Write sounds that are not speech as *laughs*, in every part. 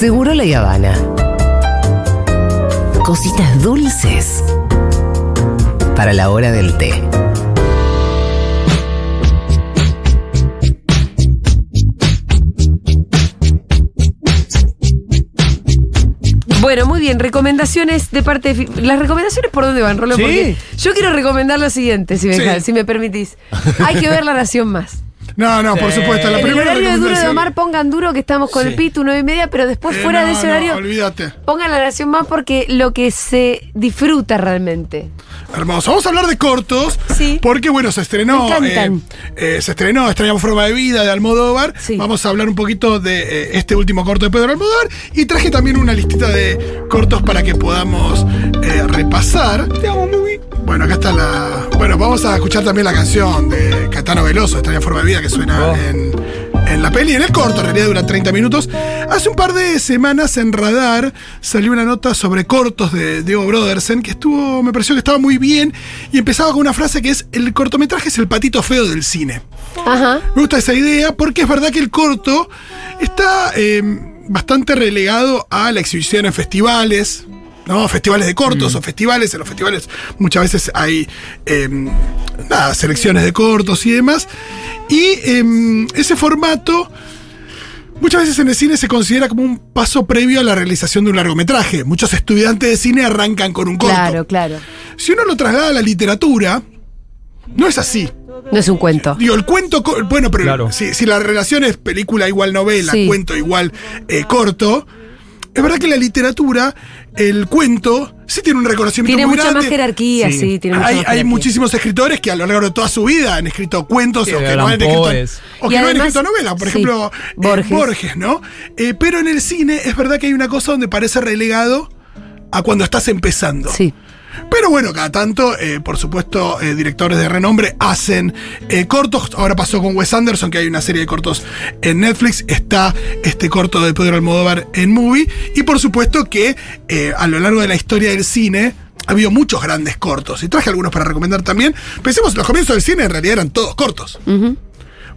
Seguro la Habana. Cositas dulces para la hora del té. Bueno, muy bien, recomendaciones de parte de... Fi- ¿Las recomendaciones por dónde van, Rolo? Sí. Porque yo quiero recomendar lo siguiente, si me, Sí. dejas- si me permitís. Hay que ver La Nación Más. No, no, por supuesto. La En el primera horario de Duro de Omar pongan duro que estamos con Sí. el Pitu, nueve y media, pero después Eh, fuera de no, ese no, horario olvídate. pongan La Nación Más porque lo que se disfruta realmente. Hermoso. Vamos a hablar de cortos. Sí. Porque, bueno, se estrenó. Me encantan. eh, eh, se estrenó Extrañamos Forma de Vida de Almodóvar. Sí. Vamos a hablar un poquito de eh, este último corto de Pedro Almodóvar. Y traje también una listita de cortos para que podamos eh, repasar. Bueno, acá está la. Bueno, vamos a escuchar también la canción de Catano Veloso, Extraña Forma de Vida, que suena Oh. en, en la peli. En el corto, en realidad dura 30 minutos. Hace un par de semanas en Radar salió una nota sobre cortos de Diego Brodersen que estuvo, me pareció que estaba muy bien y empezaba con una frase que es: el cortometraje es el patito feo del cine. Ajá. Me gusta esa idea porque es verdad que el corto está eh, bastante relegado a la exhibición en festivales. ¿No? Festivales de cortos o festivales. En los festivales muchas veces hay eh, nada, selecciones de cortos y demás. Y eh, ese formato muchas veces en el cine se considera como un paso previo a la realización de un largometraje. Muchos estudiantes de cine arrancan con un corto. Claro, claro. Si uno lo traslada a la literatura, no es así. No es un cuento. Digo, el cuento, bueno, pero Claro. si, si la relación es película igual novela, Sí. cuento igual eh, corto, es verdad que la literatura el cuento sí tiene un reconocimiento Tiene muy mucha grande. más jerarquía, sí, Sí. tiene mucha Hay, más hay jerarquía. muchísimos escritores que a lo largo de toda su vida han escrito cuentos Sí, o que no han escrito, o que no han escrito novelas. Por sí, ejemplo, eh, Borges. Borges, ¿no? Eh, pero en el cine es verdad que hay una cosa donde parece relegado a cuando estás empezando. Sí. Pero bueno, cada tanto, eh, por supuesto, eh, directores de renombre hacen eh, cortos. Ahora pasó con Wes Anderson, que hay una serie de cortos en Netflix. Está este corto de Pedro Almodóvar en Movie. Y por supuesto que a lo largo de la historia del cine ha habido muchos grandes cortos. Y traje algunos para recomendar también. Pensemos, los comienzos del cine en realidad eran todos cortos.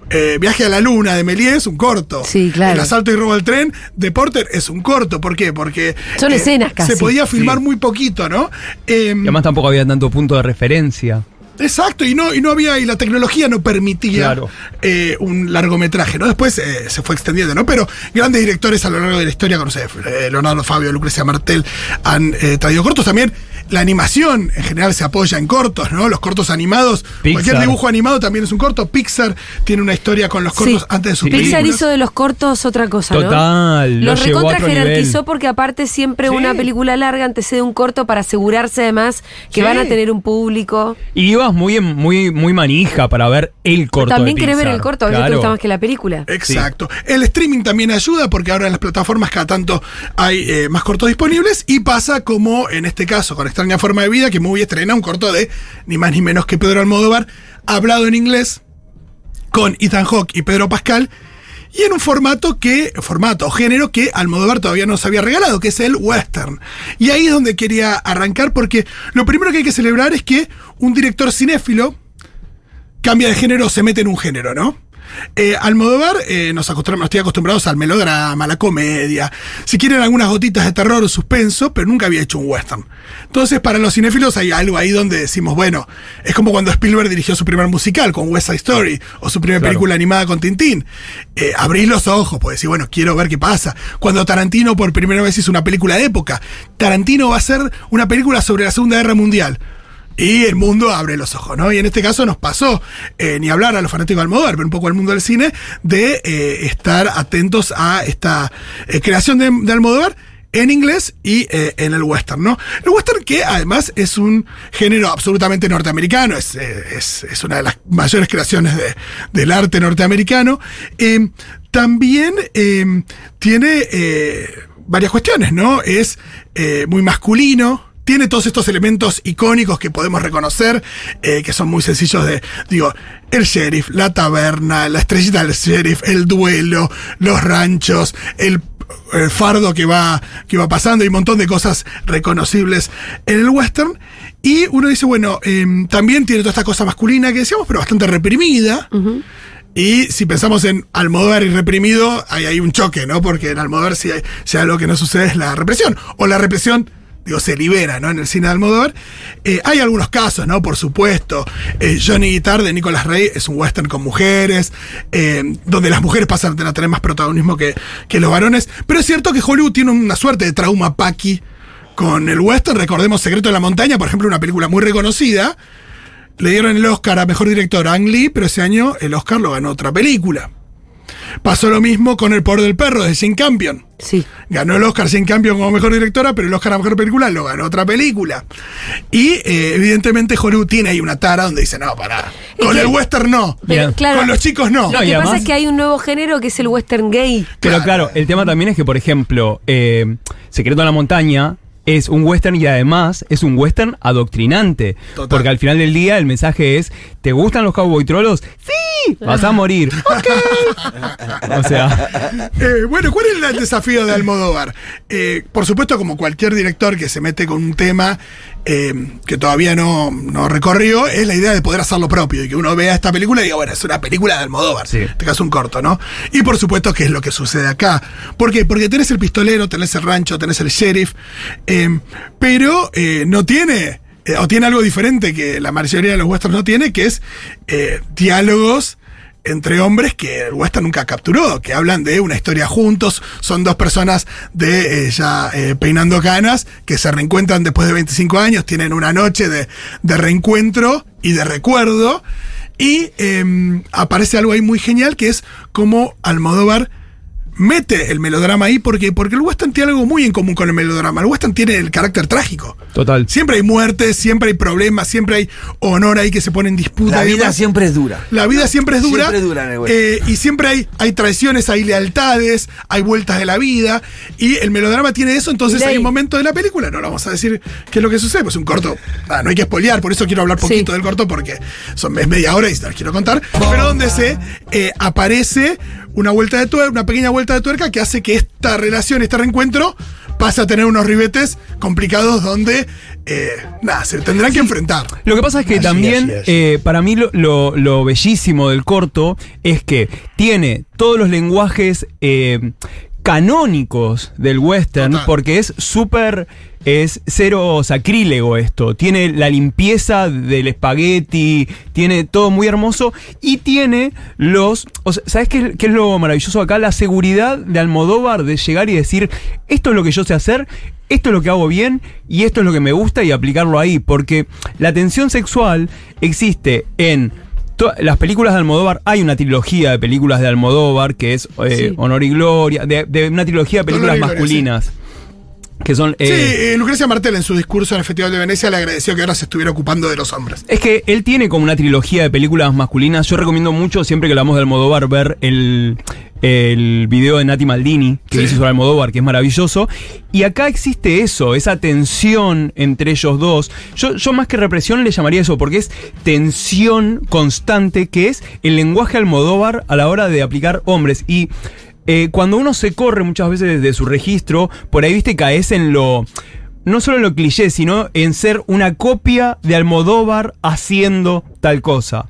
Eh, Viaje a la Luna de Méliès es un corto. Sí, claro. El asalto y robo del tren de Porter es un corto. ¿Por qué? Porque eh, Son escenas casi. se podía filmar Sí. muy poquito, ¿no? Eh, Y además tampoco había tanto punto de referencia. Exacto, y no, y no había, y la tecnología no permitía Claro. eh, un largometraje, ¿no? Después eh, se fue extendiendo, ¿no? Pero grandes directores a lo largo de la historia, como no sé, eh, Leonardo Fabio, Lucrecia Martel, han eh, traído cortos. También la animación en general se apoya en cortos, ¿no? Los cortos animados. Pixar. Cualquier dibujo animado también es un corto. Pixar tiene una historia con los cortos Sí. antes de sus Pixar películas. hizo de los cortos otra cosa, ¿no? Total, lo Los llevó a recontra otro jerarquizó nivel. porque aparte siempre Sí. una película larga antecede un corto para asegurarse además que Sí. van a tener un público. Y ibas muy, en- muy, muy manija para ver el corto. También de querés ver el corto, a veces te Claro. gusta más que la película. Exacto. El streaming también ayuda porque ahora en las plataformas cada tanto hay eh, más cortos disponibles y pasa como en este caso con Forma de Vida que Movie estrena un corto de ni más ni menos que Pedro Almodóvar hablado en inglés con Ethan Hawke y Pedro Pascal y en un formato que, formato o género que Almodóvar todavía nos había regalado, que es el western. Y ahí es donde quería arrancar porque lo primero que hay que celebrar es que un director cinéfilo cambia de género o se mete en un género, ¿no? Eh, Almodóvar eh, nos, acostumbra- nos tiene acostumbrados al melodrama, a la comedia, si quieren algunas gotitas de terror o suspenso, pero nunca había hecho un western. Entonces, para los cinéfilos hay algo ahí donde decimos, bueno, es como cuando Spielberg dirigió su primer musical con West Side Story o su primera Claro. película animada con Tintín. Eh, abrís los ojos, pues decir, bueno, quiero ver qué pasa. Cuando Tarantino por primera vez hizo una película de época, Tarantino va a hacer una película sobre la Segunda Guerra Mundial. Y el mundo abre los ojos, ¿no? Y en este caso nos pasó, eh, ni hablar a los fanáticos de Almodóvar, pero un poco al mundo del cine, de eh, estar atentos a esta eh, creación de, de Almodóvar en inglés y eh, en el western, ¿no? El western que además es un género absolutamente norteamericano, es, eh, es, es una de las mayores creaciones de- del arte norteamericano. Eh, también eh, tiene varias cuestiones, ¿no? Es eh, muy masculino, tiene todos estos elementos icónicos que podemos reconocer, eh, que son muy sencillos de, digo, el sheriff, la taberna, la estrellita del sheriff, el duelo, los ranchos, el, el fardo que va, que va pasando y un montón de cosas reconocibles en el western. Y uno dice, bueno, em, también tiene toda esta cosa masculina que decíamos, pero bastante reprimida. Y si pensamos en Almodóvar y reprimido, ahí hay un choque, ¿no? Porque en Almodóvar si hay, si algo que no sucede es la represión. O la represión, digo, se libera, ¿no? En el cine de Almodóvar. Eh, hay algunos casos, ¿no? Por supuesto. Eh, Johnny Guitar de Nicolas Rey es un western con mujeres, eh, donde las mujeres pasan a tener más protagonismo que, que los varones. Pero es cierto que Hollywood tiene una suerte de trauma paqui con el western. Recordemos Secreto de la Montaña, por ejemplo, una película muy reconocida. Le dieron el Oscar a Mejor Director a Ang Lee, pero ese año el Oscar lo ganó otra película. Pasó lo mismo con El Poder del Perro de Jane Campion. Sí. Ganó el Oscar Jane Campion como mejor directora, pero el Oscar a mejor película lo ganó otra película. Y eh, evidentemente Hollywood tiene ahí una tara donde dice: No, pará. Con el western no. Pero, claro, Con los chicos no. No, Lo que pasa es que hay un nuevo género que es el western gay. Pero Claro. claro, el tema también es que, por ejemplo, eh, Secreto en la Montaña es un western y además es un western adoctrinante. Total. Porque al final del día el mensaje es, ¿te gustan los cowboy trolos? Sí, vas a morir. *laughs* Ok. o sea, *laughs* Eh, bueno, ¿cuál es el desafío de Almodóvar? Eh, por supuesto, como cualquier director que se mete con un tema eh, que todavía no, no recorrió, es la idea de poder hacer lo propio y que uno vea esta película y diga, bueno, es una película de Almodóvar. Sí. En este caso, un corto, ¿no? Y por supuesto, que es lo que sucede acá. ¿Por qué? Porque tenés el pistolero, tenés el rancho, tenés el sheriff, eh, pero eh, no tiene. eh, o tiene algo diferente que la mayoría de los westerns no tiene, que es diálogos entre hombres que el western nunca capturó, que hablan de una historia juntos, son dos personas de ya peinando canas, que se reencuentran después de 25 años, tienen una noche de, de reencuentro y de recuerdo, y eh, aparece algo ahí muy genial, que es como Almodóvar mete el melodrama ahí, porque, porque el western tiene algo muy en común con el melodrama, el western tiene el carácter trágico. total. Siempre hay muertes, siempre hay problemas, siempre hay honor ahí que se pone en disputa. La vida demás. siempre es dura. La vida siempre es dura. Siempre es dura en el eh, y siempre hay, hay traiciones, hay lealtades, hay vueltas de la vida. Y el melodrama tiene eso, entonces Ley. hay un momento de la película, no lo vamos a decir qué es lo que sucede, pues un corto. ah, no hay que spoilear, por eso quiero hablar poquito Sí. del corto, porque son, es media hora y se los quiero contar. Pero donde se eh, aparece una vuelta de tuerca, una pequeña vuelta de tuerca que hace que esta relación, este reencuentro, pase a tener unos ribetes complicados donde, eh, nada, se tendrán que enfrentar. Lo que pasa es que Así, también, así es. eh, para mí, lo, lo- lo bellísimo del corto es que tiene todos los lenguajes eh, canónicos del western, Total. porque es súper. Es cero sacrílego esto. Tiene la limpieza del espagueti, tiene todo muy hermoso y tiene los. o sea, ¿Sabes qué, qué es lo maravilloso acá? La seguridad de Almodóvar de llegar y decir: Esto es lo que yo sé hacer, esto es lo que hago bien y esto es lo que me gusta y aplicarlo ahí. Porque la tensión sexual existe en las películas de Almodóvar. Hay una trilogía de películas de Almodóvar que es eh, Sí. Honor y Gloria, de, de una trilogía de películas Gloria, masculinas. Que son. Sí, eh, eh, Lucrecia Martel en su discurso en el Festival de Venecia le agradeció que ahora se estuviera ocupando de los hombres. Es que él tiene como una trilogía de películas masculinas. Yo recomiendo mucho, siempre que hablamos de Almodóvar, ver el, el video de Nati Maldini que Sí. hizo sobre Almodóvar, que es maravilloso. Y acá existe eso, esa tensión entre ellos dos. Yo, yo más que represión le llamaría eso, porque es tensión constante, que es el lenguaje Almodóvar a la hora de aplicar hombres. Y eh, cuando uno se corre muchas veces de su registro, por ahí, viste, caes en lo no solo en lo cliché, sino en ser una copia de Almodóvar haciendo tal cosa.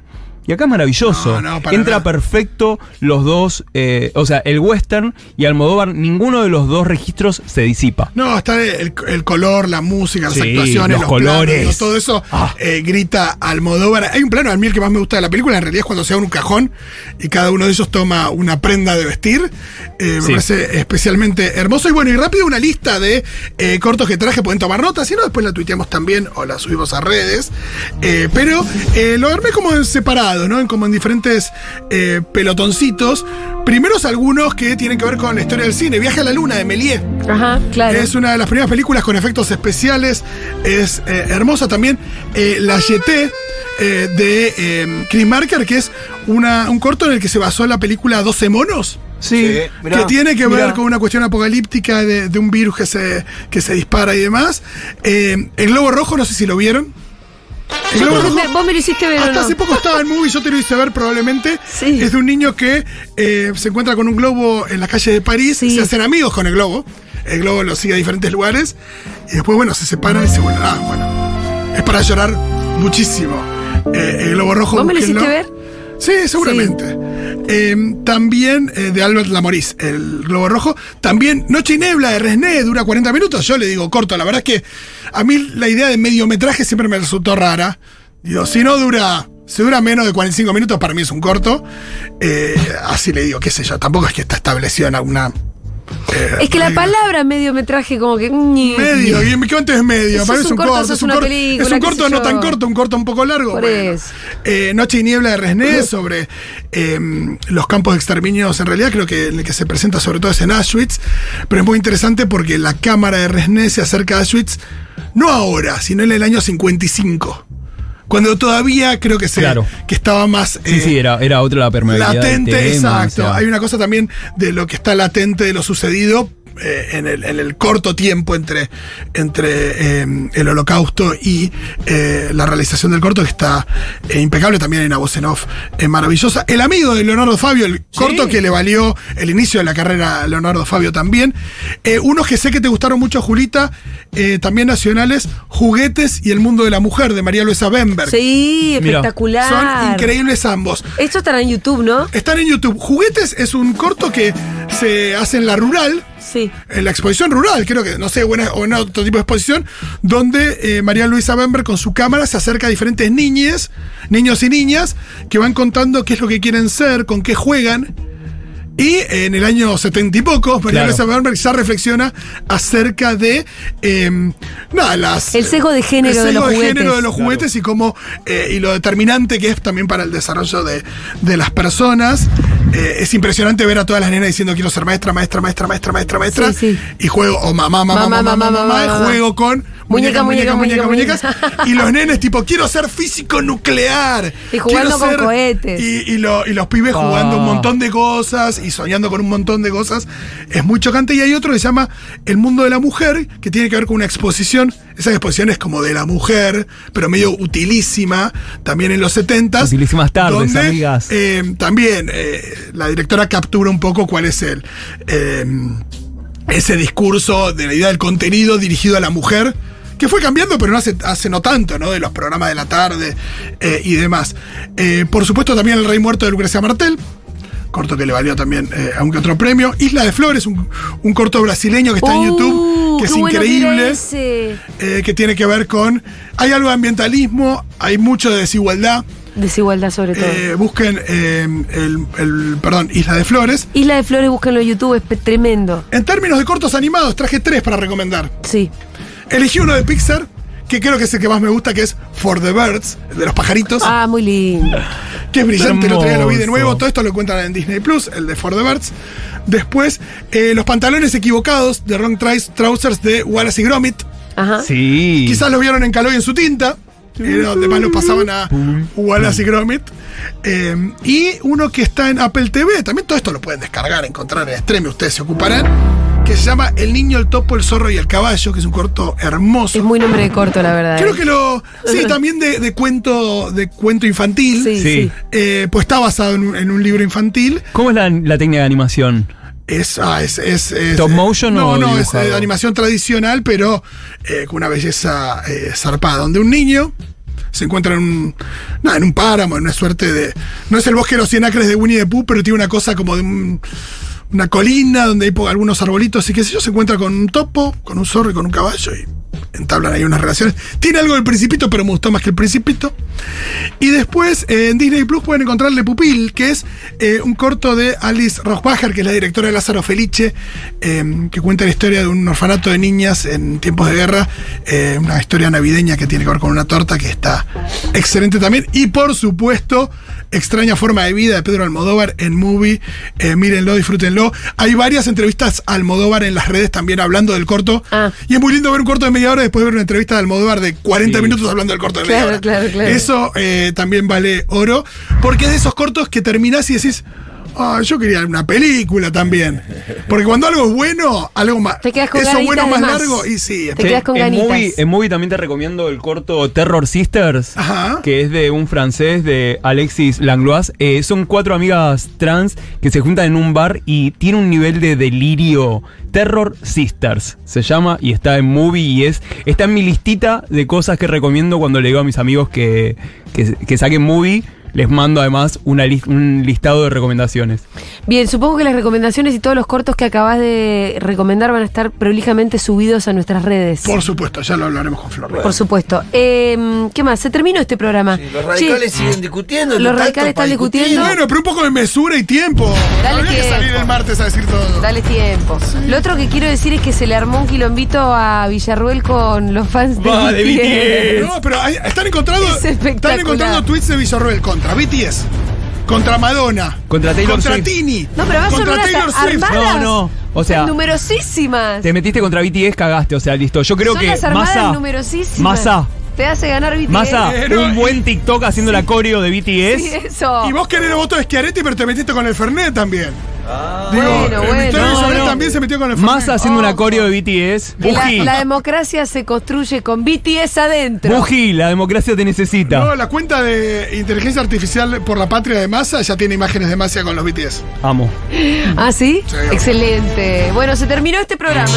Y acá es maravilloso. No, no, para Entra nada. perfecto los dos, eh, o sea, el western y Almodóvar, ninguno de los dos registros se disipa. No, está el, el color, la música, las Sí, actuaciones, los los, colores. planos, todo eso Ah. eh, grita Almodóvar. Hay un plano a mí el que más me gusta de la película, en realidad es cuando se abre un cajón y cada uno de ellos toma una prenda de vestir. Eh, me parece especialmente hermoso. Y bueno, y rápido una lista de eh, cortos que traje, pueden tomar notas, si no, después la tuiteamos también o la subimos a redes. Eh, pero lo armé como en separado, ¿no? En, como en diferentes eh, pelotoncitos. Primeros algunos que tienen que ver con la historia del cine. Viaje a la luna de Méliès. Ajá, claro. Es una de las primeras películas con efectos especiales. Es eh, hermosa también. eh, la Yeté eh, de eh, Chris Marker, que es una, un corto en el que se basó la película 12 monos. Sí, mirá, que tiene que ver mirá. con una cuestión apocalíptica de, de un virus que se, que se dispara y demás. Eh, el Globo Rojo, no sé si lo vieron. Yo me- vos me lo hiciste ver hasta no? hace poco estaba en movie, yo te lo hice ver probablemente. Sí. Es de un niño que eh, se encuentra con un globo en la calle de París, Sí. se hacen amigos con el globo. El globo lo sigue a diferentes lugares y después, bueno, se separan y se vuelven. Ah, bueno. Es para llorar muchísimo. Eh, el globo rojo. ¿Vos me lo hiciste ver? Sí, seguramente. Eh, también eh, de Albert Lamorís, El Globo Rojo. También Noche y Nebla de Resné, dura 40 minutos. Yo le digo corto. La verdad es que a mí la idea de mediometraje siempre me resultó rara. Digo, si no dura. Si dura menos de 45 minutos, para mí es un corto. Eh, así le digo, qué sé yo. Tampoco es que está establecido en alguna. Eh, Es que la palabra mediometraje como que... ñe. Medio, ¿y ¿qué cuánto es medio? Mí un corto, es un corto. película, Es un qué corto sé no tan corto, un corto un poco largo. Por bueno. eso. Eh, Noche y Niebla de Resné sobre eh, los campos de exterminios. En realidad creo que en el que se presenta sobre todo es en Auschwitz, pero es muy interesante porque la cámara de Resné se acerca a Auschwitz no ahora, sino en el año 55. Cuando todavía creo que se Claro. que estaba más Sí, eh, sí, era, era otra la permeabilidad. latente, tema, exacto. o sea. Hay una cosa también de lo que está latente de lo sucedido eh, en, el, en el corto tiempo entre, entre eh, el holocausto y eh, la realización del corto, que está eh, impecable. También hay una voz en off eh, maravillosa. El amigo de Leonardo Fabio, el corto que le valió el inicio de la carrera a Leonardo Fabio también. Eh, unos que sé que te gustaron mucho, Julita, eh, también nacionales, Juguetes y el mundo de la mujer, de María Luisa Bemberg. Sí, Mira, espectacular. Son increíbles ambos. Esto estará en YouTube, ¿no? Están en YouTube. Juguetes es un corto que se hace en la rural, En la exposición rural, creo que, no sé, o en otro tipo de exposición, donde eh, María Luisa Bember con su cámara se acerca a diferentes niñes, niños y niñas, que van contando qué es lo que quieren ser, con qué juegan. Y en el año setenta y poco, María Claro. Luisa Bernberg ya reflexiona acerca de eh, nada, las, El sesgo de género el de los sesgo juguetes. género de los juguetes y cómo eh, y lo determinante que es también para el desarrollo de, de las personas. Eh, es impresionante ver a todas las nenas diciendo quiero ser maestra, maestra, maestra, maestra, maestra, maestra. Sí, sí. Y juego, o mamá, mamá, mamá, mamá, mamá, mamá, y mamá. juego con Muñeca, muñeca, muñeca, muñecas. muñeca. *laughs* Y los nenes tipo, quiero ser físico nuclear. Y jugando con cohetes. Y, y lo- y los pibes Ah. jugando un montón de cosas y soñando con un montón de cosas. Es muy chocante. Y hay otro que se llama El mundo de la mujer, que tiene que ver con una exposición. Esa exposición es como de la mujer, pero medio utilísima, también en los 70 Utilísimas tardes, amigas. eh, también eh, la directora captura un poco cuál es el. eh, ese discurso de la idea del contenido dirigido a la mujer, que fue cambiando, pero no hace, hace no tanto, ¿no? De los programas de la tarde eh, y demás. Eh, por supuesto, también El Rey Muerto de Lucrecia Martel. Corto que le valió también eh, a un que otro premio. Isla de Flores, un, un corto brasileño que está en Uh, YouTube, que es bueno que increíble eh, que tiene que ver con. Hay algo de ambientalismo, hay mucho de desigualdad. Desigualdad sobre todo. Eh, busquen el, el- perdón, Isla de Flores. Isla de Flores, búsquenlo en YouTube, es tremendo. En términos de cortos animados, traje tres para recomendar. Sí. Elegí uno de Pixar, que creo que es el que más me gusta, que es For the Birds, el de los pajaritos, Ah, muy lindo. que es brillante, el otro día lo vi de nuevo. Todo esto lo encuentran en Disney Plus, el de For the Birds. Después, eh, Los pantalones equivocados de Wrong Tris- Trousers de Wallace y Gromit. Ajá. Sí. Quizás lo vieron en Caloy en su tinta. Era donde más lo pasaban a Wallace y Gromit. Eh, y uno que está en Apple TV. También todo esto lo pueden descargar, encontrar en stream. Ustedes se ocuparán. Que se llama El niño, el topo, el zorro y el caballo. Que es un corto hermoso. Es muy nombre de corto, la verdad. Creo eh. que lo. Sí, *laughs* también de, de cuento de cuento infantil. Sí, Sí. Eh, pues está basado en un, en un libro infantil. ¿Cómo es la, la técnica de animación? Es, ah, es, es, es- ¿Stop motion no, o No, es eh, animación tradicional, pero eh, con una belleza eh, zarpada. Donde un niño se encuentra en un, nada, en un páramo, en una suerte de. No es el bosque de los cien acres de Winnie the Pooh, pero tiene una cosa como de un- una colina donde hay algunos arbolitos y qué sé yo. Se encuentra con un topo, con un zorro y con un caballo y entablan ahí unas relaciones. Tiene algo del Principito, pero me gustó más que el Principito. Y después eh, en Disney Plus pueden encontrarle Pupil, que es eh, un corto de Alice Rochbacher, que es la directora de Lázaro Felice, eh, que cuenta la historia de un orfanato de niñas en tiempos de guerra. eh, una historia navideña que tiene que ver con una torta que está excelente también. Y por supuesto, Extraña Forma de Vida de Pedro Almodóvar en Movie. Eh, mírenlo, disfrútenlo. Hay varias entrevistas a Almodóvar en las redes también hablando del corto. Ah. Y es muy lindo ver un corto de media hora y después ver una entrevista de Almodóvar de 40 Sí. minutos hablando del corto de Claro, media hora. claro, claro. Eso eh, también vale oro. Porque es de esos cortos que terminás y decís. Ah, yo quería una película también. Porque cuando algo es bueno, algo más. Te quedas con Eso bueno más más. largo, y sí. Te quedas con en ganitas. movie, en movie también te recomiendo el corto Terror Sisters, Ajá. que es de un francés de Alexis Langlois. Eh, son cuatro amigas trans que se juntan en un bar y tiene un nivel de delirio. Terror Sisters se llama y está en movie y es está en mi listita de cosas que recomiendo cuando le digo a mis amigos que, que, que saquen movie. Les mando además una un listado de recomendaciones. Bien, supongo que las recomendaciones y todos los cortos que acabas de recomendar van a estar prolijamente subidos a nuestras redes. Por supuesto, ya lo hablaremos con Flor. Por supuesto. Eh, ¿Qué más? Se terminó este programa. Sí, los radicales siguen discutiendo. los radicales están discutir. discutiendo. Bueno, pero un poco de mesura y tiempo. Dale no había que tiempo. salir el martes a decir todo. Dale tiempo. Lo otro que quiero decir es que se le armó un quilombito a Villarruel con los fans de, Va, de BTS. No, pero hay- están encontrando, Es están encontrando tweets de Villarroel contra BTS, contra Madonna, Contra Taylor contra Swift. Tini, No, pero va a contra unas Taylor Swift. armadas. No, no. O sea, numerosísimas. te metiste contra BTS, cagaste. O sea, listo. Yo creo Son que las armadas Massa, numerosísimas. Massa, Te hace ganar BTS. Massa, Pero- un buen TikTok haciendo la coreo de BTS. Sí, eso. Y vos querés el voto de Schiaretti, pero te metiste con el Fernet también. Digo, Bueno, bueno. Victoria No, Villarroel no. también se metió con el. Massa haciendo una Ojo. coreo de BTS. Que la, Buji. la *laughs* democracia se construye con BTS adentro. Buji, la democracia te necesita. No, la cuenta de inteligencia artificial por la patria de Massa ya tiene imágenes de Massa con los BTS. Amo. ¿Ah, sí? Sí. Excelente. Bueno, se terminó este programa.